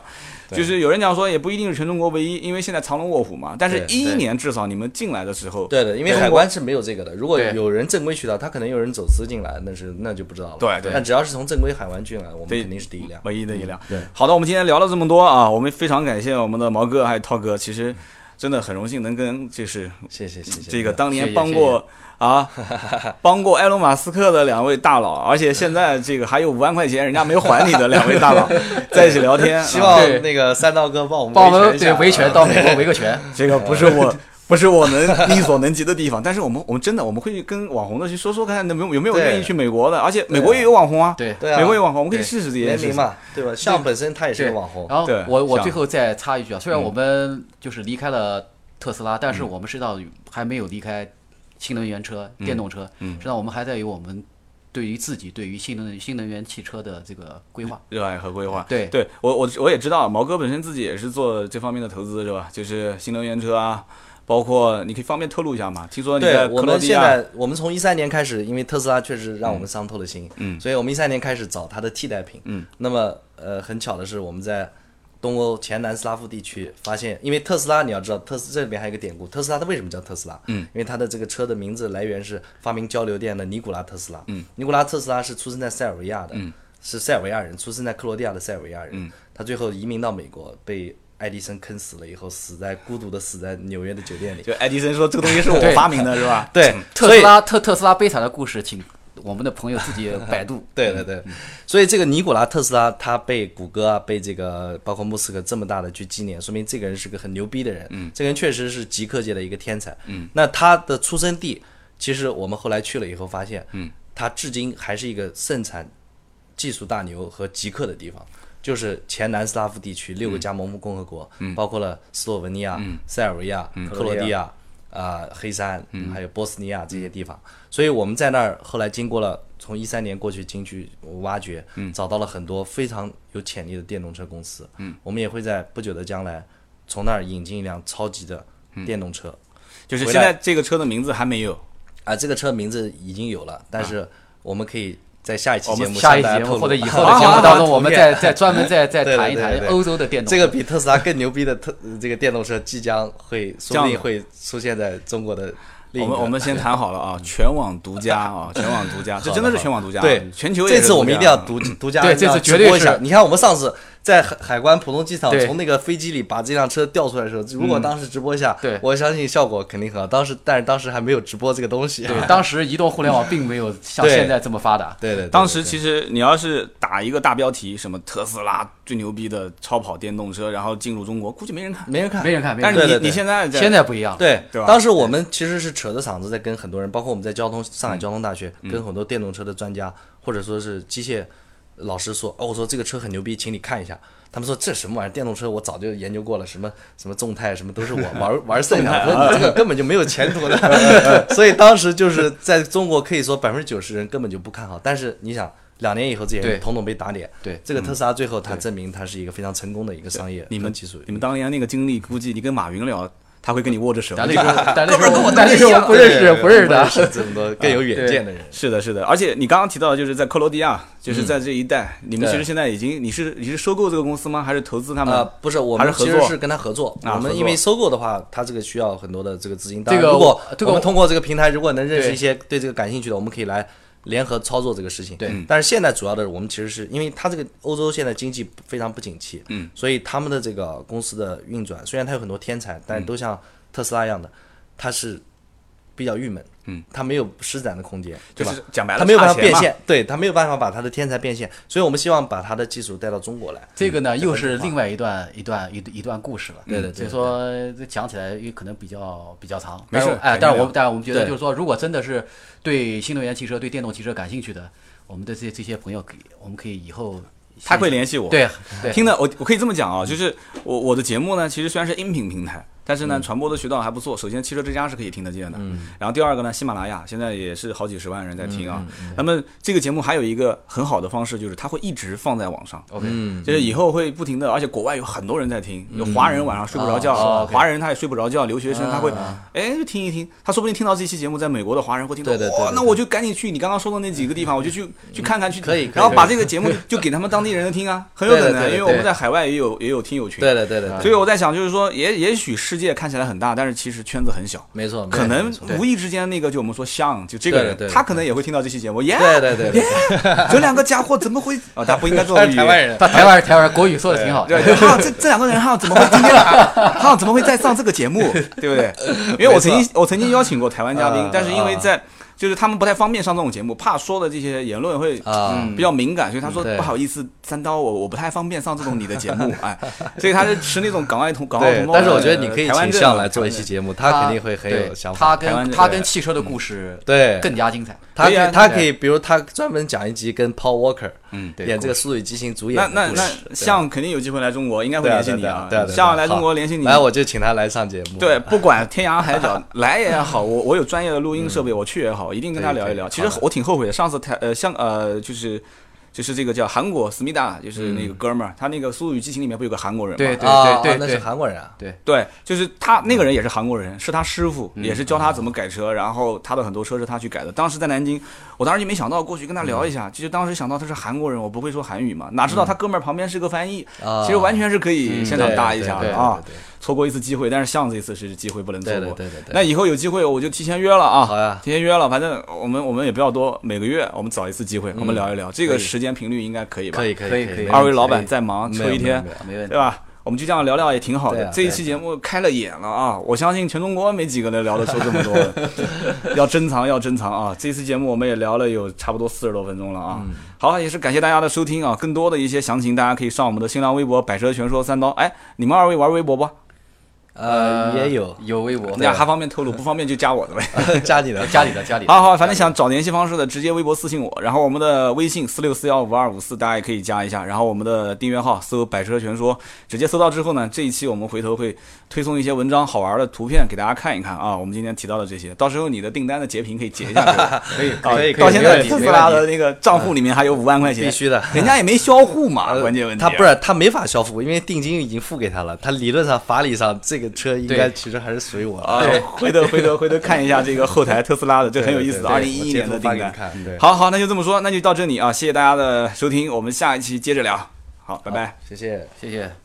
对就是有人讲说，也不一定是全中国唯一，因为现在藏龙卧虎嘛。但是，一一年至少你们进来的时候，对的，因为海关是没有这个的。如果有人正规渠道，他可能有人走私进来，那是那就不知道了。对对但只要是从正规海关进来，我们肯定是第一辆。唯一的一辆。对好的，我们今天聊了这么多啊，我们非常感谢我们的毛哥还有涛哥，其实真的很荣幸能跟就是谢谢谢谢。这个当年谢谢帮过啊，帮过埃隆马斯克的两位大佬，而且现在这个还有五万块钱人家没还你的两位大佬 在一起聊天，希啊望那个三刀哥帮我们帮我们对维权到美国维个权。这个不是我。不是我能力所能及的地方，但是我们我们真的我们会跟网红的去说说看，有没有有没有愿意去美国的，而且美国也有网红啊，对。对啊美国有网红，我们可以试试这些事情。嘛，对吧？像本身他也是个网红，然后我我最后再插一句啊，虽然嗯。我们就是离开了特斯拉，但是我们知道还没有离开新能源车、电动车，嗯。知道我们还在于我们对于自己对于新能新能源汽车的这个规划。热爱和规划。对。对我我我也知道，毛哥本身自己也是做这方面的投资，是吧？就是新能源车啊，包括你可以方便透露一下吗？听说你在对我们现在，我们从一三年开始，因为特斯拉确实让我们伤透了心，嗯所以我们一三年开始找它的替代品，嗯，那么呃，很巧的是我们在东欧前南斯拉夫地区发现，因为特斯拉你要知道，特斯这里面还有一个典故，特斯拉它为什么叫特斯拉？嗯，因为它的这个车的名字来源是发明交流电的尼古拉特斯拉，嗯，尼古拉特斯拉是出生在塞尔维亚的，嗯，是塞尔维亚人，出生在克罗地亚的塞尔维亚人，嗯，他最后移民到美国被。爱迪生坑死了以后，死在孤独的死在纽约的酒店里。就爱迪生说这个东西是我对发明的，是吧？对，特斯拉特特斯拉悲惨的故事，请我们的朋友自己百度。对对对，所以这个尼古拉特斯拉他被谷歌啊，被这个包括莫斯科这么大的去纪念，说明这个人是个很牛逼的人。嗯，这个人确实是极客界的一个天才。嗯，那他的出生地，其实我们后来去了以后发现，嗯，他至今还是一个盛产技术大牛和极客的地方。就是前南斯拉夫地区六个加盟共和国，包括了斯洛文尼亚、塞尔维亚、克罗地亚、啊、黑山，还有波斯尼亚这些地方。所以我们在那儿后来经过了从一三年过去进去挖掘，找到了很多非常有潜力的电动车公司。我们也会在不久的将来从那儿引进一辆超级的电动车。就是现在这个车的名字还没有，啊，这个车名字已经有了，但是我们可以在下一期节目下一期节目或者以后的节目当中，我们再再专门再再 谈一谈欧洲的电动车。这个比特斯拉更牛逼的特这个电动车即将会说不定会出现在中国的我。们我们先谈好了啊，全网独家啊，全网独家，这真的是全网独家啊，对全球这次我们一定要独独家对这次绝对直播一下。是你看我们上次在海海关浦东机场从那个飞机里把这辆车调出来的时候，如果当时直播一下，对我相信效果肯定很好。当时但是当时还没有直播这个东西。对，当时移动互联网并没有像 现在这么发达。对对对，当时其实你要是打一个大标题，什么特斯拉最牛逼的超跑电动车，然后进入中国，估计没人看。没人看没。人看，但是你。对对对你现在在现在不一样。对，对吧当时我们其实是扯着嗓子在跟很多人，包括我们在交通上海交通大学、嗯跟很多电动车的专家或者说是机械老师说，哦，我说这个车很牛逼，请你看一下。他们说这什么玩意儿？电动车我早就研究过了，什么什么众泰什么都是我玩 玩剩下的，我说你这个根本就没有前途的。所以当时就是在中国可以说百分之九十人根本就不看好，但是你想。两年以后，这些人统统被打脸。对这个特斯拉最后它证明它是一个非常成功的一个商业你们技术。你们当年那个经历，估计你跟马云聊，他会跟你握着手。但那时候，但那时哥们儿跟我那时候不认识，不认识的。是这么多更有远见的人。是的，是的，而且你刚刚提到的就是在克罗地亚，就是在这一带，你们其实现在已经，你是你是收购这个公司吗？还是投资他们？呃，不是，我们其实是跟他合作。我们因为收购的话，他这个需要很多的这个资金。当这个然如果我们通过这个平台，如果能认识一些对这个感兴趣的，我们可以来联合操作这个事情。对嗯但是现在主要的，我们其实是因为它这个欧洲现在经济非常不景气，嗯，所以他们的这个公司的运转，虽然它有很多天才，但是都像特斯拉一样的，它是比较郁闷，嗯，他没有施展的空间，就？是讲白了，他没有办法。变现，对他没有办法把他的天才变现，所以我们希望把他的技术带到中国来。这个呢，又是另外一段一段一一段故事了。对对对所以说这讲起来也可能比较比较长。没事哎，但是我们但是我们觉得就是说，如果真的是对新能源汽车、对电动汽车感兴趣的，我们的这这些朋友可以，我们可以以后他会联系我。对对听的我我可以这么讲啊，就是我我的节目呢，其实虽然是音频平台，但是呢传播的渠道还不错。首先，汽车之家是可以听得见的，然后第二个呢，喜马拉雅现在也是好几十万人在听啊。那么这个节目还有一个很好的方式，就是它会一直放在网上。OK，嗯，就是以后会不停的，而且国外有很多人在听，有华人晚上睡不着觉，华人他也睡不着觉，留学生他会，哎，就听一听，他说不定听到这期节目，在美国的华人会听到，哇，对对对对那我就赶紧去你刚刚说的那几个地方，我就去去看看去，可以然后把这个节目就给他们当地人听啊，很有可能，对对对因为我们在海外也有也有听友群，对的对的，所以我在想，就是说，也也许世界看起来很大，但是其实圈子很小。没错，可能无意之间，那个就我们说像就这个人他可能也会听到这期节目，耶，对对对耶，这两个家伙怎么会啊？他不应该做台湾人他台湾人台湾人国语说的挺好。对对，哈，这这两个人哈怎么会今天 哈怎么会再上这个节目，对不对？因为我曾经我曾经邀请过台湾嘉宾 啊，但是因为在就是他们不太方便上这种节目，怕说的这些言论会啊嗯比较敏感，所以他说不好意思，三刀我我不太方便上这种你的节目，哎，所以他是持那种港外同港澳同胞的。但是我觉得你可以请向来做一期节目，他肯定会很有想法。他跟他跟汽车的故事对，更加精彩。他可以他可以，比如他专门讲一集跟 Paul Walker 嗯，对演这个《速度与激情》主演那那那像肯定有机会来中国，应该会联系你啊对啊对啊。对啊像来中国联系你，来我就请他来上节目。对，不管天涯海角 来也好，我我有专业的录音设备，我去也好，一定跟他聊一聊。其实我挺后悔的，上次台呃像呃就是就是这个叫韩国思密达，就是那个哥们儿，他那个《速度与激情》里面不有个韩国人吗？对对啊，对对那是韩国人啊。对对，就是他那个人也是韩国人，是他师傅，也是教他怎么改车，然后他的很多车是他去改的。当时在南京，我当时就没想到过去跟他聊一下，其实当时想到他是韩国人，我不会说韩语嘛，哪知道他哥们儿旁边是个翻译，啊其实完全是可以现场搭一下对对的啊。错过一次机会，但是像这一次是机会不能错过。对对对对对。那以后有机会我就提前约了啊，好呀提前约了，反正我们我们也不要多，每个月我们找一次机会，我们聊一聊，这个时间频率应该可以吧？可以可以可以二位老板在忙，抽一天没问题对。吧？我们就这样聊聊也挺好的。这一期节目开了眼了啊！我相信全中国没几个能聊得出这么多的，要珍藏要珍藏啊！这一期节目我们也聊了有差不多四十多分钟了啊。嗯好，也是感谢大家的收听啊！更多的一些详情，大家可以上我们的新浪微博“百车全说三刀”。哎，你们二位玩微博不？呃也有有微博，那还方便透露？不方便就加我的呗。加你的 加你的加你的。好好，反正想找联系方式的，直接微博私信我，然后我们的微信四六四幺五二五四，大家也可以加一下。然后我们的订阅号搜“百车全说”，直接搜到之后呢，这一期我们回头会推送一些文章、好玩的图片给大家看一看啊。我们今天提到的这些，到时候你的订单的截屏可以截一下 给我。可以啊可以到现在特斯拉的那个账户里面还有五万块钱，必须的。人家也没销户嘛，呃关键问题。他不是他没法销户，因为定金已经付给他了。他理论上法理上这个车应该其实还是属于我的。啊，回头回头回头看一下这个后台特斯拉的，这很有意思的，对对二零一一年的订单。好好，那就这么说，那就到这里啊，谢谢大家的收听，我们下一期接着聊，好，拜拜。谢谢。谢谢。